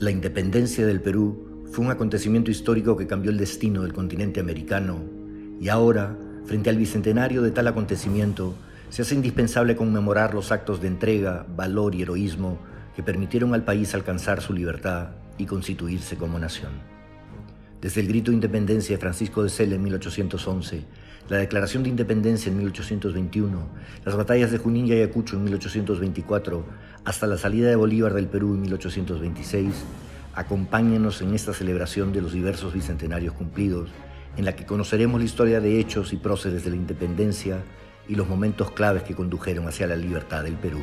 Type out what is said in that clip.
La independencia del Perú fue un acontecimiento histórico que cambió el destino del continente americano y ahora, frente al bicentenario de tal acontecimiento, se hace indispensable conmemorar los actos de entrega, valor y heroísmo que permitieron al país alcanzar su libertad y constituirse como nación. Desde el grito de independencia de Francisco de Sela en 1811, la Declaración de Independencia en 1821, las batallas de Junín y Ayacucho en 1824, hasta la salida de Bolívar del Perú en 1826, acompáñenos en esta celebración de los diversos bicentenarios cumplidos, en la que conoceremos la historia de hechos y próceres de la independencia y los momentos claves que condujeron hacia la libertad del Perú.